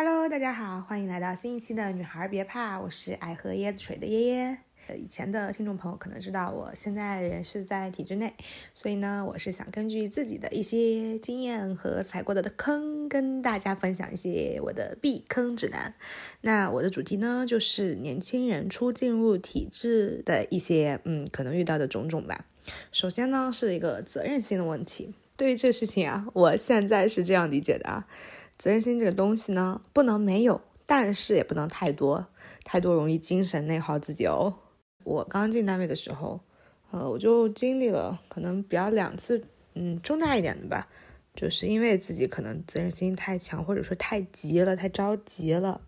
Hello，大家好，欢迎来到新一期的女孩别怕，我是爱喝椰子水的耶耶。呃，以前的听众朋友可能知道，我现在人是在体制内，所以呢，我是想根据自己的一些经验和踩过的坑，跟大家分享一些我的避坑指南。那我的主题呢，就是年轻人初进入体制的一些嗯可能遇到的种种吧。首先呢，是一个责任心的问题。对于这事情啊，我现在是这样理解的啊。责任心这个东西呢，不能没有，但是也不能太多，太多容易精神内耗自己哦。我刚进单位的时候，呃，我就经历了可能比较两次，嗯，重大一点的吧，就是因为自己可能责任心太强，或者说太急了，太着急了，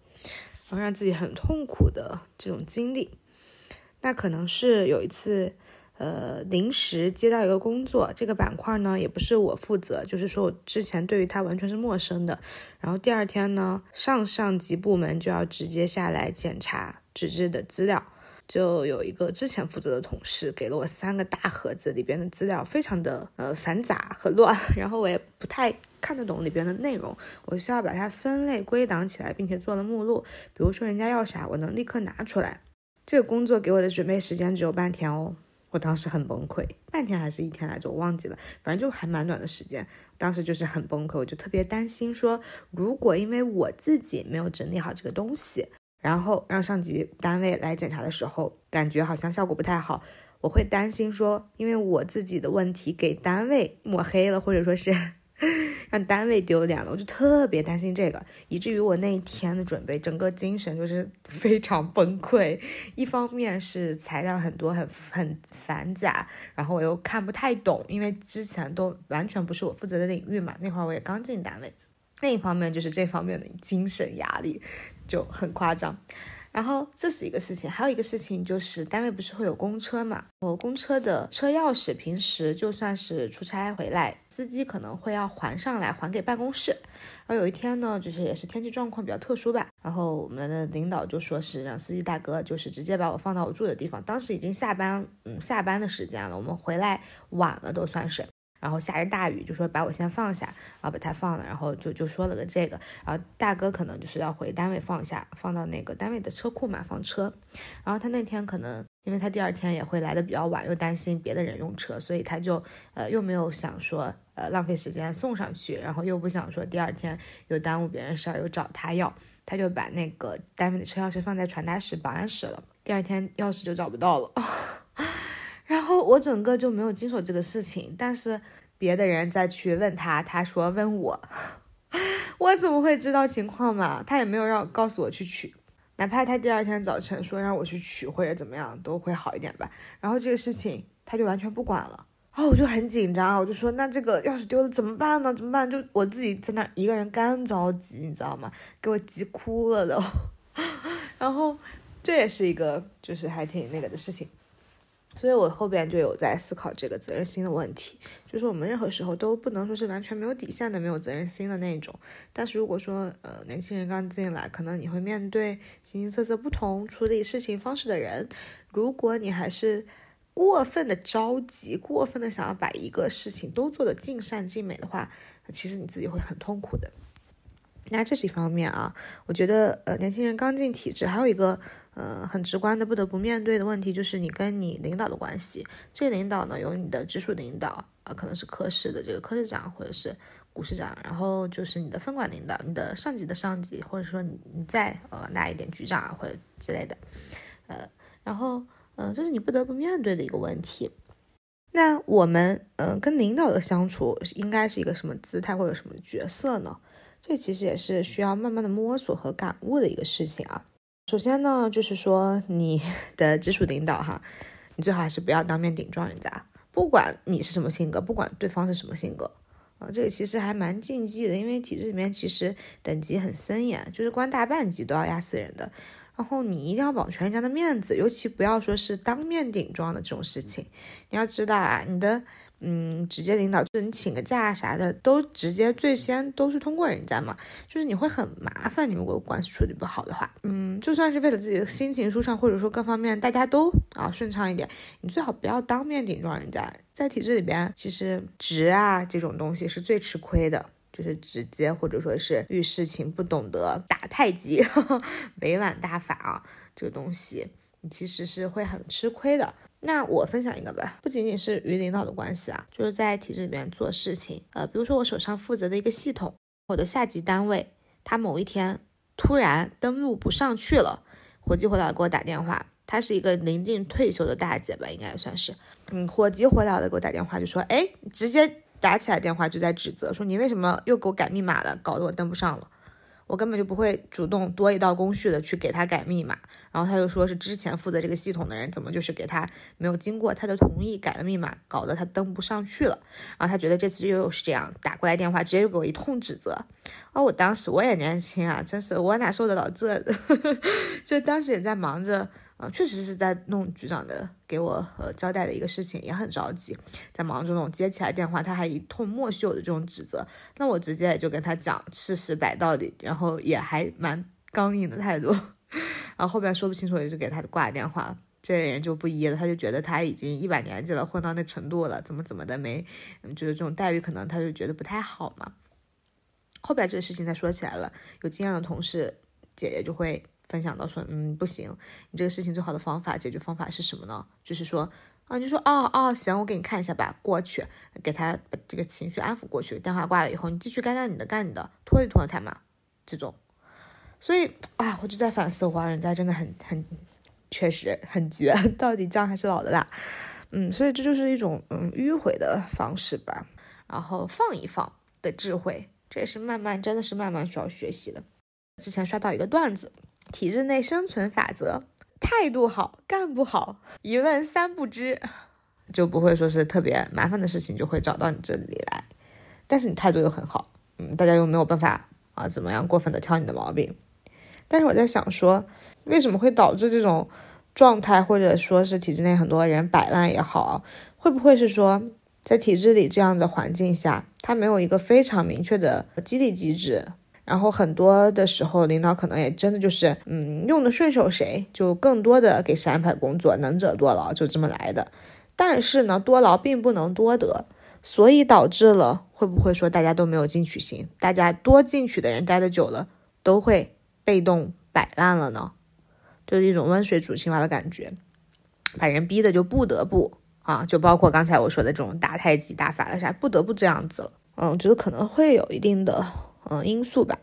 然后让自己很痛苦的这种经历。那可能是有一次。呃，临时接到一个工作，这个板块呢也不是我负责，就是说我之前对于它完全是陌生的。然后第二天呢，上上级部门就要直接下来检查纸质的资料，就有一个之前负责的同事给了我三个大盒子，里边的资料非常的呃繁杂和乱，然后我也不太看得懂里边的内容，我需要把它分类归档起来，并且做了目录，比如说人家要啥，我能立刻拿出来。这个工作给我的准备时间只有半天哦。我当时很崩溃，半天还是一天来着，我忘记了，反正就还蛮短的时间。当时就是很崩溃，我就特别担心说，如果因为我自己没有整理好这个东西，然后让上级单位来检查的时候，感觉好像效果不太好，我会担心说，因为我自己的问题给单位抹黑了，或者说是。让单位丢脸了，我就特别担心这个，以至于我那一天的准备，整个精神就是 非常崩溃。一方面是材料很多，很很繁杂，然后我又看不太懂，因为之前都完全不是我负责的领域嘛。那会儿我也刚进单位，另一方面就是这方面的精神压力就很夸张。然后这是一个事情，还有一个事情就是单位不是会有公车嘛？我公车的车钥匙平时就算是出差回来，司机可能会要还上来还给办公室。而有一天呢，就是也是天气状况比较特殊吧，然后我们的领导就说是让司机大哥就是直接把我放到我住的地方。当时已经下班，嗯，下班的时间了，我们回来晚了都算是。然后下着大雨，就说把我先放下，然后把他放了，然后就就说了个这个，然后大哥可能就是要回单位放下，放到那个单位的车库嘛放车，然后他那天可能因为他第二天也会来的比较晚，又担心别的人用车，所以他就呃又没有想说呃浪费时间送上去，然后又不想说第二天又耽误别人事儿又找他要，他就把那个单位的车钥匙放在传达室保安室了，第二天钥匙就找不到了。然后我整个就没有经手这个事情，但是别的人再去问他，他说问我，我怎么会知道情况嘛？他也没有让告诉我去取，哪怕他第二天早晨说让我去取或者怎么样都会好一点吧。然后这个事情他就完全不管了，然后我就很紧张，我就说那这个钥匙丢了怎么办呢？怎么办？就我自己在那一个人干着急，你知道吗？给我急哭了都。然后这也是一个就是还挺那个的事情。所以我后边就有在思考这个责任心的问题，就是我们任何时候都不能说是完全没有底线的、没有责任心的那种。但是如果说呃年轻人刚进来，可能你会面对形形色色不同处理事情方式的人，如果你还是过分的着急、过分的想要把一个事情都做得尽善尽美的话，其实你自己会很痛苦的。那这是一方面啊，我觉得呃年轻人刚进体制，还有一个呃很直观的不得不面对的问题，就是你跟你领导的关系。这个领导呢，有你的直属领导啊，可能是科室的这个科室长或者是股市长，然后就是你的分管领导，你的上级的上级，或者说你你再呃大一点局长啊或者之类的，呃，然后嗯，这是你不得不面对的一个问题。那我们嗯跟领导的相处应该是一个什么姿态或者什么角色呢？这其实也是需要慢慢的摸索和感悟的一个事情啊。首先呢，就是说你 的直属领导哈，你最好还是不要当面顶撞人家，不管你是什么性格，不管对方是什么性格啊，这个其实还蛮禁忌的，因为体制里面其实等级很森严，就是官大半级都要压死人的。然后你一定要保全人家的面子，尤其不要说是当面顶撞的这种事情。你要知道啊，你的。嗯，直接领导就是你请个假啥的，都直接最先都是通过人家嘛，就是你会很麻烦。你如果关系处理不好的话，嗯，就算是为了自己的心情舒畅，或者说各方面大家都啊顺畅一点，你最好不要当面顶撞人家。在体制里边，其实直啊这种东西是最吃亏的。就是直接或者说是遇事情不懂得打太极、委婉大法啊，这个东西你其实是会很吃亏的。那我分享一个吧，不仅仅是与领导的关系啊，就是在体制里面做事情，呃，比如说我手上负责的一个系统，我的下级单位，他某一天突然登录不上去了，火急火燎的给我打电话，他是一个临近退休的大姐吧，应该算是，嗯，火急火燎的给我打电话，就说，哎，直接打起来电话就在指责，说你为什么又给我改密码了，搞得我登不上了。我根本就不会主动多一道工序的去给他改密码，然后他就说是之前负责这个系统的人怎么就是给他没有经过他的同意改了密码，搞得他登不上去了。然后他觉得这次又是这样打过来电话，直接就给我一通指责。哦，我当时我也年轻啊，真是我哪受得了这？就当时也在忙着。啊，确实是在弄局长的给我呃交代的一个事情，也很着急，在忙着弄，接起来电话，他还一通莫须有的这种指责，那我直接也就跟他讲事实摆到底，然后也还蛮刚硬的态度，然后后边说不清楚，也就给他挂电话，这人就不依了，他就觉得他已经一把年纪了，混到那程度了，怎么怎么的没，就是这种待遇可能他就觉得不太好嘛，后边这个事情再说起来了，有经验的同事姐姐就会。分享到说，嗯，不行，你这个事情最好的方法解决方法是什么呢？就是说，啊，你就说，哦哦，行，我给你看一下吧，过去给他把这个情绪安抚过去。电话挂了以后，你继续干干你的，干你的，拖一拖他嘛，这种。所以啊，我就在反思，哇，人家真的很很，确实很绝，到底姜还是老的辣。嗯，所以这就是一种嗯迂回的方式吧，然后放一放的智慧，这也是慢慢，真的是慢慢需要学习的。之前刷到一个段子。体制内生存法则：态度好，干不好，一问三不知，就不会说是特别麻烦的事情就会找到你这里来。但是你态度又很好，嗯，大家又没有办法啊，怎么样过分的挑你的毛病。但是我在想说，为什么会导致这种状态，或者说是体制内很多人摆烂也好，会不会是说在体制里这样的环境下，他没有一个非常明确的激励机制？然后很多的时候，领导可能也真的就是，嗯，用的顺手谁就更多的给谁安排工作，能者多劳就这么来的。但是呢，多劳并不能多得，所以导致了会不会说大家都没有进取心？大家多进取的人待的久了，都会被动摆烂了呢？就是一种温水煮青蛙的感觉，把人逼的就不得不啊，就包括刚才我说的这种打太极、打法的啥，不得不这样子。嗯，我觉得可能会有一定的。嗯，因素吧，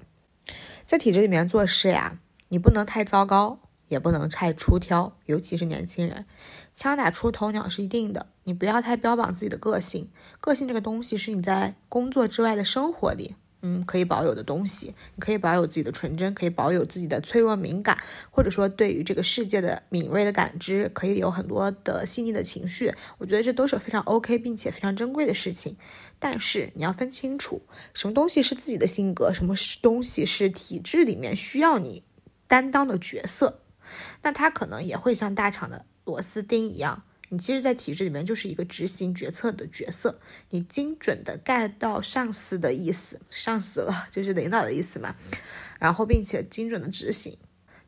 在体制里面做事呀，你不能太糟糕，也不能太出挑，尤其是年轻人，枪打出头鸟是一定的。你不要太标榜自己的个性，个性这个东西是你在工作之外的生活里。嗯，可以保有的东西，你可以保有自己的纯真，可以保有自己的脆弱敏感，或者说对于这个世界的敏锐的感知，可以有很多的细腻的情绪。我觉得这都是非常 OK 并且非常珍贵的事情。但是你要分清楚，什么东西是自己的性格，什么是东西是体制里面需要你担当的角色。那他可能也会像大厂的螺丝钉一样。你其实，在体制里面就是一个执行决策的角色，你精准的 get 到上司的意思，上司了就是领导的意思嘛，然后并且精准的执行。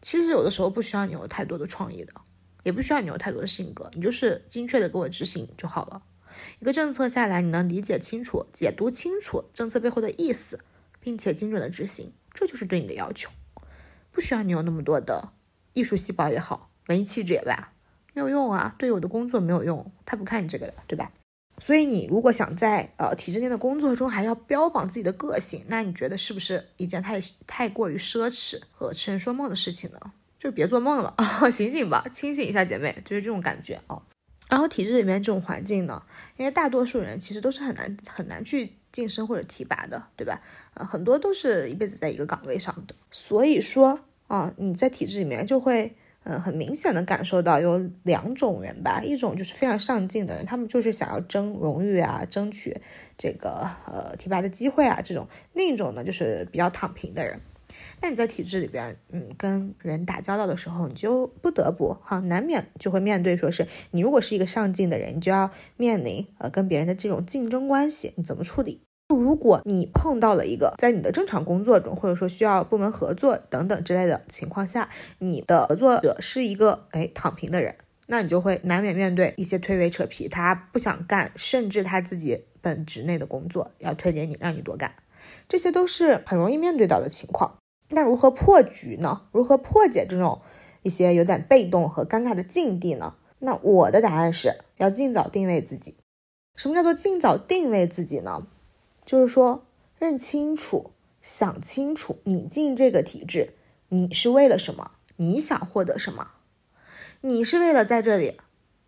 其实有的时候不需要你有太多的创意的，也不需要你有太多的性格，你就是精确的给我执行就好了。一个政策下来，你能理解清楚、解读清楚政策背后的意思，并且精准的执行，这就是对你的要求。不需要你有那么多的艺术细胞也好，文艺气质也罢。没有用啊，对我的工作没有用，他不看你这个的，对吧？所以你如果想在呃体制内的工作中还要标榜自己的个性，那你觉得是不是一件太太过于奢侈和痴人说梦的事情呢？就别做梦了，醒醒吧，清醒一下，姐妹，就是这种感觉啊。然后体制里面这种环境呢，因为大多数人其实都是很难很难去晋升或者提拔的，对吧？呃，很多都是一辈子在一个岗位上的，所以说啊，你在体制里面就会。嗯，很明显的感受到有两种人吧，一种就是非常上进的人，他们就是想要争荣誉啊，争取这个呃提拔的机会啊，这种；另一种呢，就是比较躺平的人。那你在体制里边，嗯，跟人打交道的时候，你就不得不哈，难免就会面对，说是你如果是一个上进的人，你就要面临呃跟别人的这种竞争关系，你怎么处理？如果你碰到了一个在你的正常工作中，或者说需要部门合作等等之类的情况下，你的合作者是一个哎躺平的人，那你就会难免面对一些推诿扯皮，他不想干，甚至他自己本职内的工作要推给你，让你多干。这些都是很容易面对到的情况。那如何破局呢？如何破解这种一些有点被动和尴尬的境地呢？那我的答案是要尽早定位自己。什么叫做尽早定位自己呢？就是说认清楚、想清楚，你进这个体制，你是为了什么？你想获得什么？你是为了在这里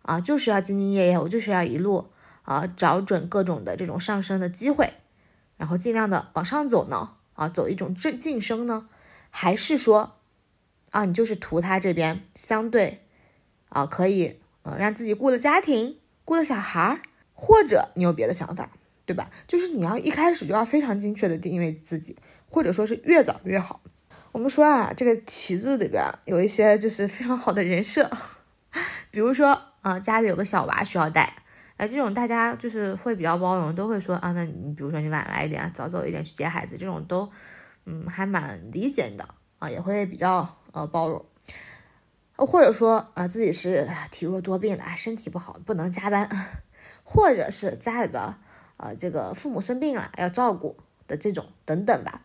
啊，就是要兢兢业业，我就是要一路啊找准各种的这种上升的机会，然后尽量的往上走呢？啊，走一种正晋升呢？还是说啊，你就是图他这边相对啊可以呃让自己顾了家庭，顾了小孩儿？或者你有别的想法，对吧？就是你要一开始就要非常精确的定位自己，或者说是越早越好。我们说啊，这个体制里边有一些就是非常好的人设，比如说啊，家里有个小娃需要带，哎，这种大家就是会比较包容，都会说啊，那你比如说你晚来一点，早走一点去接孩子，这种都嗯还蛮理解你的啊，也会比较呃包容。或者说啊，自己是体弱多病的，身体不好不能加班。或者是家里边，呃，这个父母生病了要照顾的这种等等吧。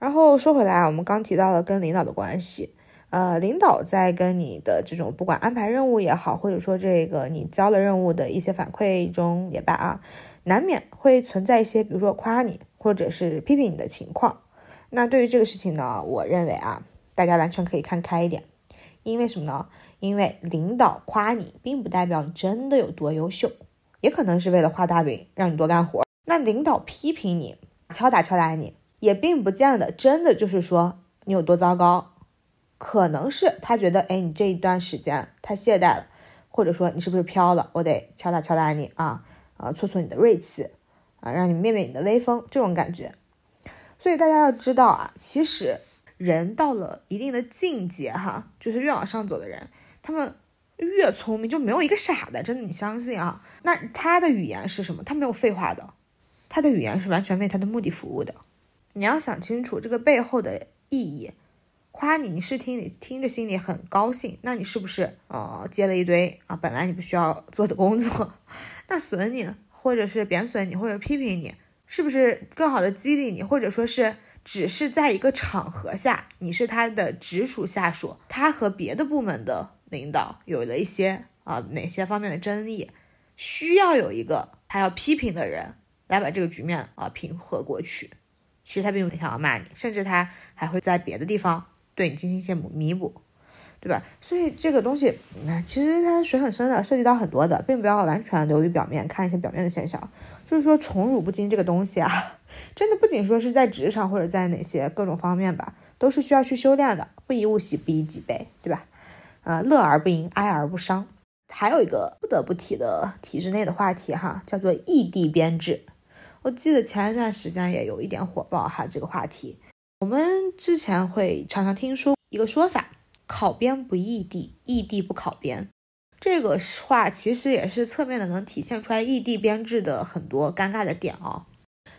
然后说回来啊，我们刚提到了跟领导的关系，呃，领导在跟你的这种不管安排任务也好，或者说这个你交了任务的一些反馈中也罢啊，难免会存在一些，比如说夸你或者是批评你的情况。那对于这个事情呢，我认为啊，大家完全可以看开一点，因为什么呢？因为领导夸你，并不代表你真的有多优秀。也可能是为了画大饼，让你多干活。那领导批评你，敲打敲打你，也并不见得真的就是说你有多糟糕。可能是他觉得，哎，你这一段时间太懈怠了，或者说你是不是飘了？我得敲打敲打你啊，啊，挫挫你的锐气，啊，让你灭灭你的威风，这种感觉。所以大家要知道啊，其实人到了一定的境界，哈，就是越往上走的人，他们。越聪明就没有一个傻的，真的，你相信啊？那他的语言是什么？他没有废话的，他的语言是完全为他的目的服务的。你要想清楚这个背后的意义。夸你，你是听你听着心里很高兴，那你是不是呃接了一堆啊本来你不需要做的工作？那损你，或者是贬损你，或者批评你，是不是更好的激励你？或者说是只是在一个场合下，你是他的直属下属，他和别的部门的。领导有了一些啊哪些方面的争议，需要有一个他要批评的人来把这个局面啊平和过去。其实他并不想要骂你，甚至他还会在别的地方对你进行一些弥补，对吧？所以这个东西，其实它水很深的，涉及到很多的，并不要完全流于表面，看一些表面的现象。就是说宠辱不惊这个东西啊，真的不仅说是在职场或者在哪些各种方面吧，都是需要去修炼的。不以物喜，不以己悲，对吧？啊，乐而不淫，哀而不伤。还有一个不得不提的体制内的话题哈，叫做异地编制。我记得前一段时间也有一点火爆哈，这个话题。我们之前会常常听说一个说法：考编不异地，异地不考编。这个话其实也是侧面的能体现出来异地编制的很多尴尬的点啊。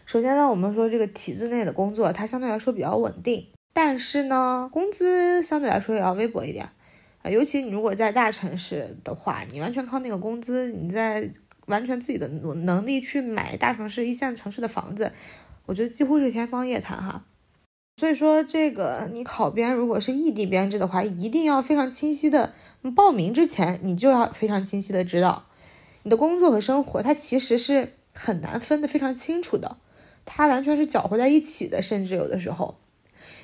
首先呢，我们说这个体制内的工作它相对来说比较稳定，但是呢，工资相对来说也要微薄一点。尤其你如果在大城市的话，你完全靠那个工资，你在完全自己的能能力去买大城市一线城市的房子，我觉得几乎是天方夜谭哈。所以说，这个你考编如果是异地编制的话，一定要非常清晰的报名之前，你就要非常清晰的知道，你的工作和生活它其实是很难分得非常清楚的，它完全是搅和在一起的，甚至有的时候，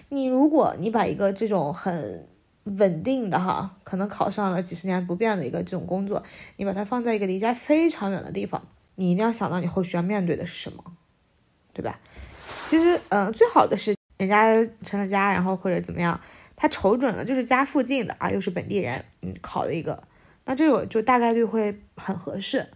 你如果你把一个这种很稳定的哈，可能考上了几十年不变的一个这种工作，你把它放在一个离家非常远的地方，你一定要想到你后续要面对的是什么，对吧？其实，嗯，最好的是人家成了家，然后或者怎么样，他瞅准了就是家附近的啊，又是本地人，嗯，考了一个，那这个就大概率会很合适。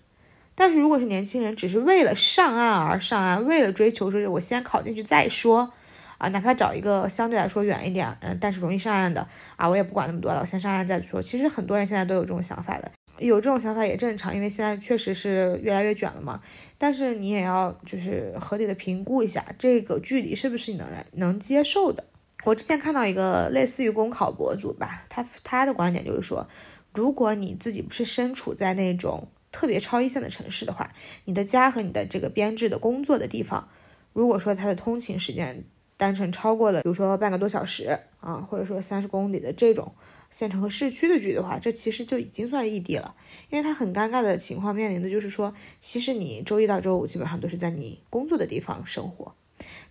但是如果是年轻人，只是为了上岸而上岸，为了追求说我先考进去再说。啊，哪怕找一个相对来说远一点，嗯，但是容易上岸的啊，我也不管那么多了，我先上岸再说。其实很多人现在都有这种想法的，有这种想法也正常，因为现在确实是越来越卷了嘛。但是你也要就是合理的评估一下这个距离是不是你能能接受的。我之前看到一个类似于公考博主吧，他他的观点就是说，如果你自己不是身处在那种特别超一线的城市的话，你的家和你的这个编制的工作的地方。如果说他的通勤时间单程超过了，比如说半个多小时啊，或者说三十公里的这种县城和市区的距离的话，这其实就已经算异地了。因为他很尴尬的情况面临的就是说，其实你周一到周五基本上都是在你工作的地方生活，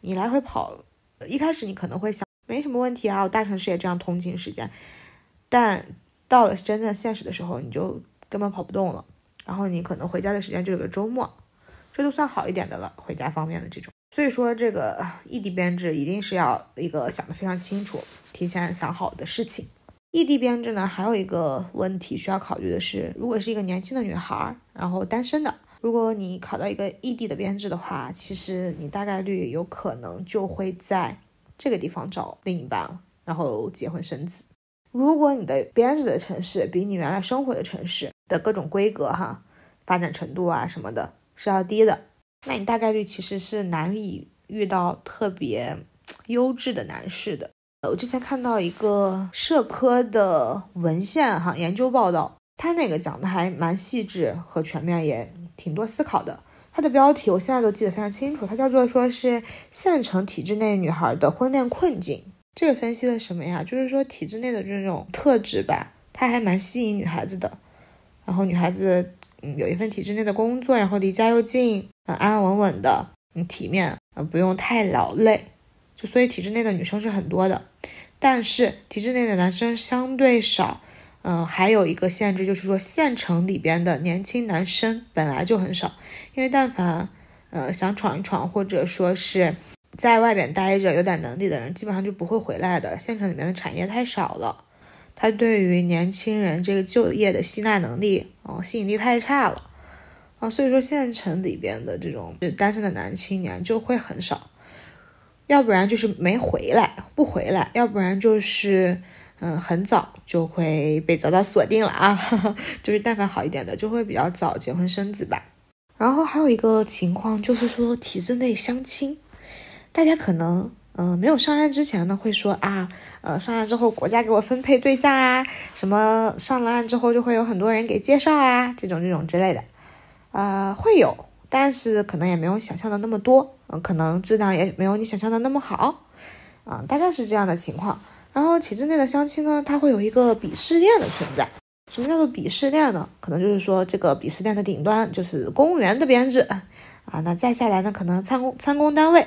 你来回跑，一开始你可能会想没什么问题啊，我大城市也这样通勤时间，但到了真正现实的时候，你就根本跑不动了。然后你可能回家的时间就有个周末，这都算好一点的了。回家方面的这种，所以说这个异地编制一定是要一个想得非常清楚、提前想好的事情。异地编制呢，还有一个问题需要考虑的是，如果是一个年轻的女孩，然后单身的，如果你考到一个异地的编制的话，其实你大概率有可能就会在这个地方找另一半，然后结婚生子。如果你的编制的城市比你原来生活的城市的各种规格哈、发展程度啊什么的是要低的，那你大概率其实是难以遇到特别优质的男士的。我之前看到一个社科的文献哈研究报道，他那个讲的还蛮细致和全面，也挺多思考的。它的标题我现在都记得非常清楚，它叫做说是县城体制内女孩的婚恋困境。这个分析的什么呀？就是说体制内的这种特质吧，它还蛮吸引女孩子的。然后女孩子，嗯，有一份体制内的工作，然后离家又近，嗯，安安稳稳的，嗯，体面，嗯，不用太劳累。就所以体制内的女生是很多的，但是体制内的男生相对少。嗯，还有一个限制就是说，县城里边的年轻男生本来就很少，因为但凡，呃，想闯一闯，或者说是。在外边待着有点能力的人，基本上就不会回来的。县城里面的产业太少了，他对于年轻人这个就业的吸纳能力，哦，吸引力太差了，啊，所以说县城里边的这种单身的男青年就会很少，要不然就是没回来，不回来，要不然就是，嗯，很早就会被早早锁定了啊，就是但凡好一点的，就会比较早结婚生子吧。然后还有一个情况就是说体制内相亲。大家可能，嗯，没有上岸之前呢，会说啊，呃，上岸之后国家给我分配对象啊，什么上了岸之后就会有很多人给介绍啊，这种这种之类的，啊，会有，但是可能也没有想象的那么多，嗯，可能质量也没有你想象的那么好，啊，大概是这样的情况。然后体制内的相亲呢，它会有一个鄙视链的存在。什么叫做鄙视链呢？可能就是说这个鄙视链的顶端就是公务员的编制，啊，那再下来呢，可能参公参公单位。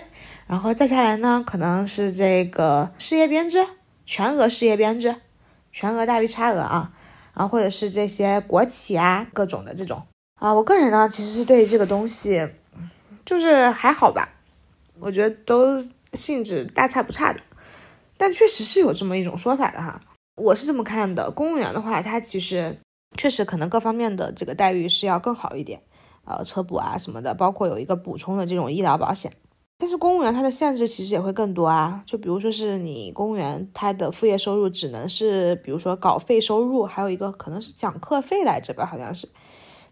然后再下来呢，可能是这个事业编制，全额事业编制，全额大于差额啊，然后或者是这些国企啊，各种的这种啊，我个人呢其实是对这个东西就是还好吧，我觉得都性质大差不差的，但确实是有这么一种说法的哈，我是这么看的，公务员的话，它其实确实可能各方面的这个待遇是要更好一点，呃，车补啊什么的，包括有一个补充的这种医疗保险。但是公务员他的限制其实也会更多啊，就比如说是你公务员他的副业收入只能是，比如说稿费收入，还有一个可能是讲课费来着吧，好像是。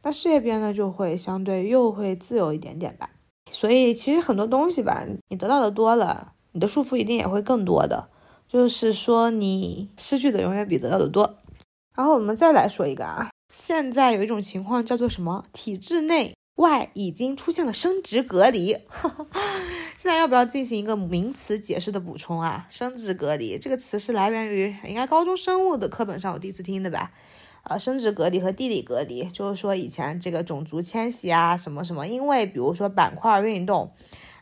那事业编呢就会相对又会自由一点点吧。所以其实很多东西吧，你得到的多了，你的束缚一定也会更多的。就是说你失去的永远比得到的多。然后我们再来说一个啊，现在有一种情况叫做什么？体制内。外已经出现了生殖隔离，现在要不要进行一个名词解释的补充啊？生殖隔离这个词是来源于应该高中生物的课本上我第一次听的吧？呃，生殖隔离和地理隔离，就是说以前这个种族迁徙啊什么什么，因为比如说板块运动，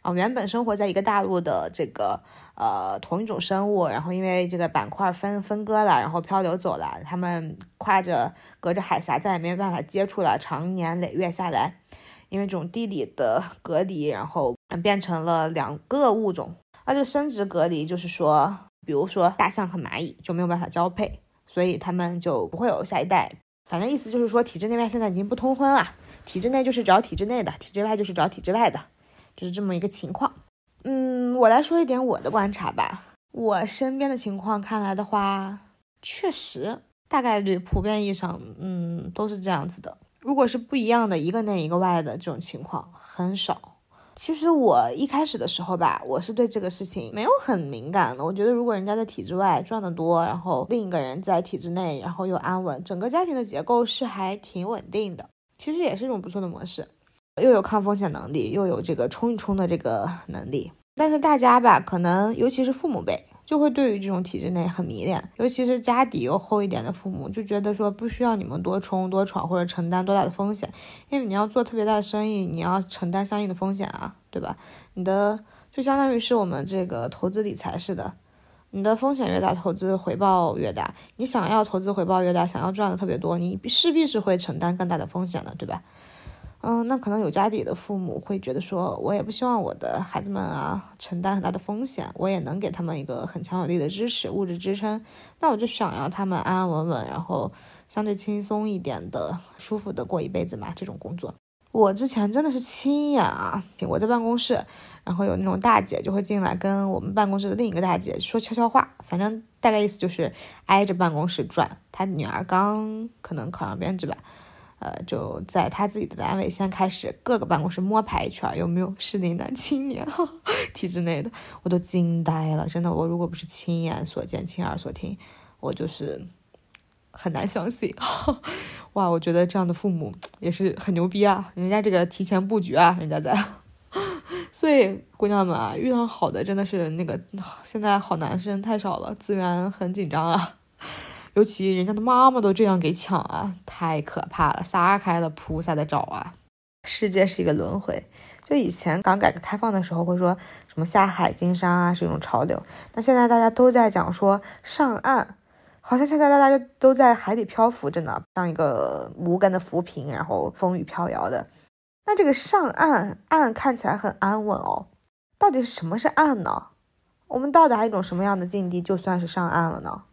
啊原本生活在一个大陆的这个呃同一种生物，然后因为这个板块分分割了，然后漂流走了，他们跨着隔着海峡再也没有办法接触了，长年累月下来。因为这种地理的隔离，然后变成了两个物种。而且生殖隔离就是说，比如说大象和蚂蚁就没有办法交配，所以他们就不会有下一代。反正意思就是说，体制内外现在已经不通婚了，体制内就是找体制内的，体制外就是找体制外的，就是这么一个情况。嗯，我来说一点我的观察吧。我身边的情况看来的话，确实大概率普遍意义上，嗯，都是这样子的。如果是不一样的一个内一个外的这种情况很少。其实我一开始的时候吧，我是对这个事情没有很敏感的。我觉得如果人家在体制外赚得多，然后另一个人在体制内，然后又安稳，整个家庭的结构是还挺稳定的。其实也是一种不错的模式。又有抗风险能力，又有这个冲一冲的这个能力。但是大家吧，可能尤其是父母辈。就会对于这种体制内很迷恋，尤其是家底又厚一点的父母，就觉得说不需要你们多冲多闯或者承担多大的风险，因为你要做特别大的生意，你要承担相应的风险啊，对吧？你的就相当于是我们这个投资理财似的，你的风险越大，投资回报越大。你想要投资回报越大，想要赚的特别多，你势必是会承担更大的风险的，对吧？嗯，那可能有家底的父母会觉得说，我也不希望我的孩子们啊承担很大的风险，我也能给他们一个很强有力的支持、物质支撑。那我就想要他们安安稳稳，然后相对轻松一点的、舒服的过一辈子嘛。这种工作，我之前真的是亲眼啊，我在办公室，然后有那种大姐就会进来跟我们办公室的另一个大姐说悄悄话，反正大概意思就是挨着办公室转。她女儿刚可能考上编制吧。呃，就在他自己的单位先开始各个办公室摸排一圈，有没有适龄男 青年？体制内的，我都惊呆了，真的。我如果不是亲眼所见、亲耳所听，我就是很难相信。哇，我觉得这样的父母也是很牛逼啊，人家这个提前布局啊，人家在。所以姑娘们啊，遇到好的真的是那个，现在好男生太少了，资源很紧张啊。尤其人家的妈妈都这样给抢啊，太可怕了！撒开了菩萨的爪啊！世界是一个轮回，就以前刚改革开放的时候会说什么下海经商啊是一种潮流，那现在大家都在讲说上岸，好像现在大家都在海底漂浮着呢，像一个无根的浮萍，然后风雨飘摇的。那这个上岸，岸看起来很安稳哦，到底什么是岸呢？我们到达一种什么样的境地就算是上岸了呢？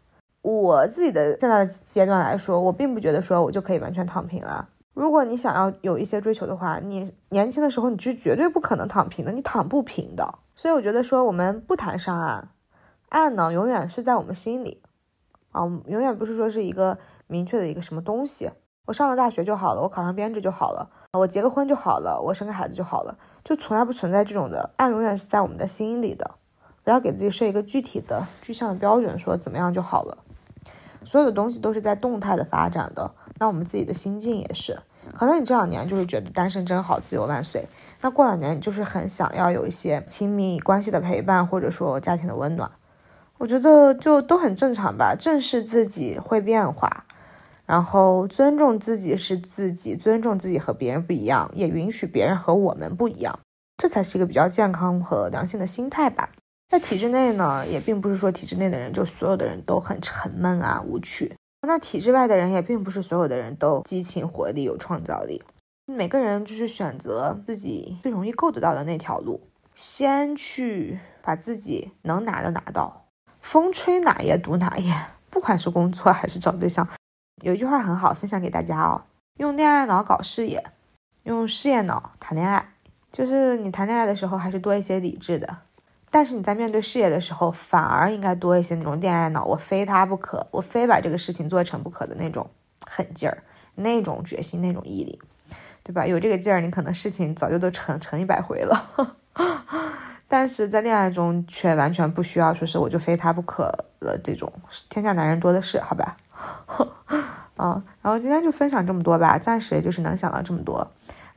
我自己的现在的阶段来说，我并不觉得说我就可以完全躺平了。如果你想要有一些追求的话，你年轻的时候你是绝对不可能躺平的，你躺不平的。所以我觉得说我们不谈上岸，岸呢永远是在我们心里，啊，永远不是说是一个明确的一个什么东西。我上了大学就好了，我考上编制就好了，我结个婚就好了，我生个孩子就好了，就从来不存在这种的。岸永远是在我们的心里的，不要给自己设一个具体的具象的标准，说怎么样就好了。所有的东西都是在动态的发展的，那我们自己的心境也是。可能你这两年就是觉得单身真好，自由万岁。那过两年你就是很想要有一些亲密关系的陪伴，或者说家庭的温暖。我觉得就都很正常吧。正视自己会变化，然后尊重自己是自己，尊重自己和别人不一样，也允许别人和我们不一样，这才是一个比较健康和良性的心态吧。在体制内呢，也并不是说体制内的人就所有的人都很沉闷啊、无趣。那体制外的人也并不是所有的人都激情、活力、有创造力。每个人就是选择自己最容易够得到的那条路，先去把自己能拿的拿到。风吹哪页读哪页，不管是工作还是找对象，有一句话很好，分享给大家哦：用恋爱脑搞事业，用事业脑谈恋爱。就是你谈恋爱的时候，还是多一些理智的。但是你在面对事业的时候，反而应该多一些那种恋爱脑，我非他不可，我非把这个事情做成不可的那种狠劲儿，那种决心，那种毅力，对吧？有这个劲儿，你可能事情早就都成成一百回了。但是在恋爱中却完全不需要说是我就非他不可了，这种天下男人多的是，好吧？啊，然后今天就分享这么多吧，暂时就是能想到这么多。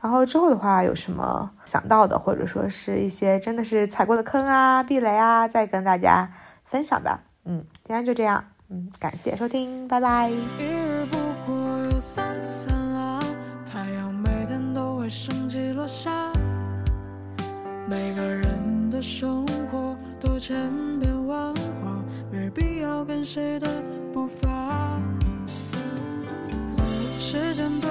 然后之后的话，有什么想到的，或者说是一些真的是踩过的坑啊、避雷啊，再跟大家分享吧。嗯，今天就这样。嗯，感谢收听，拜拜。每个人的生活都千变万化，没必要跟谁的步伐。时间对。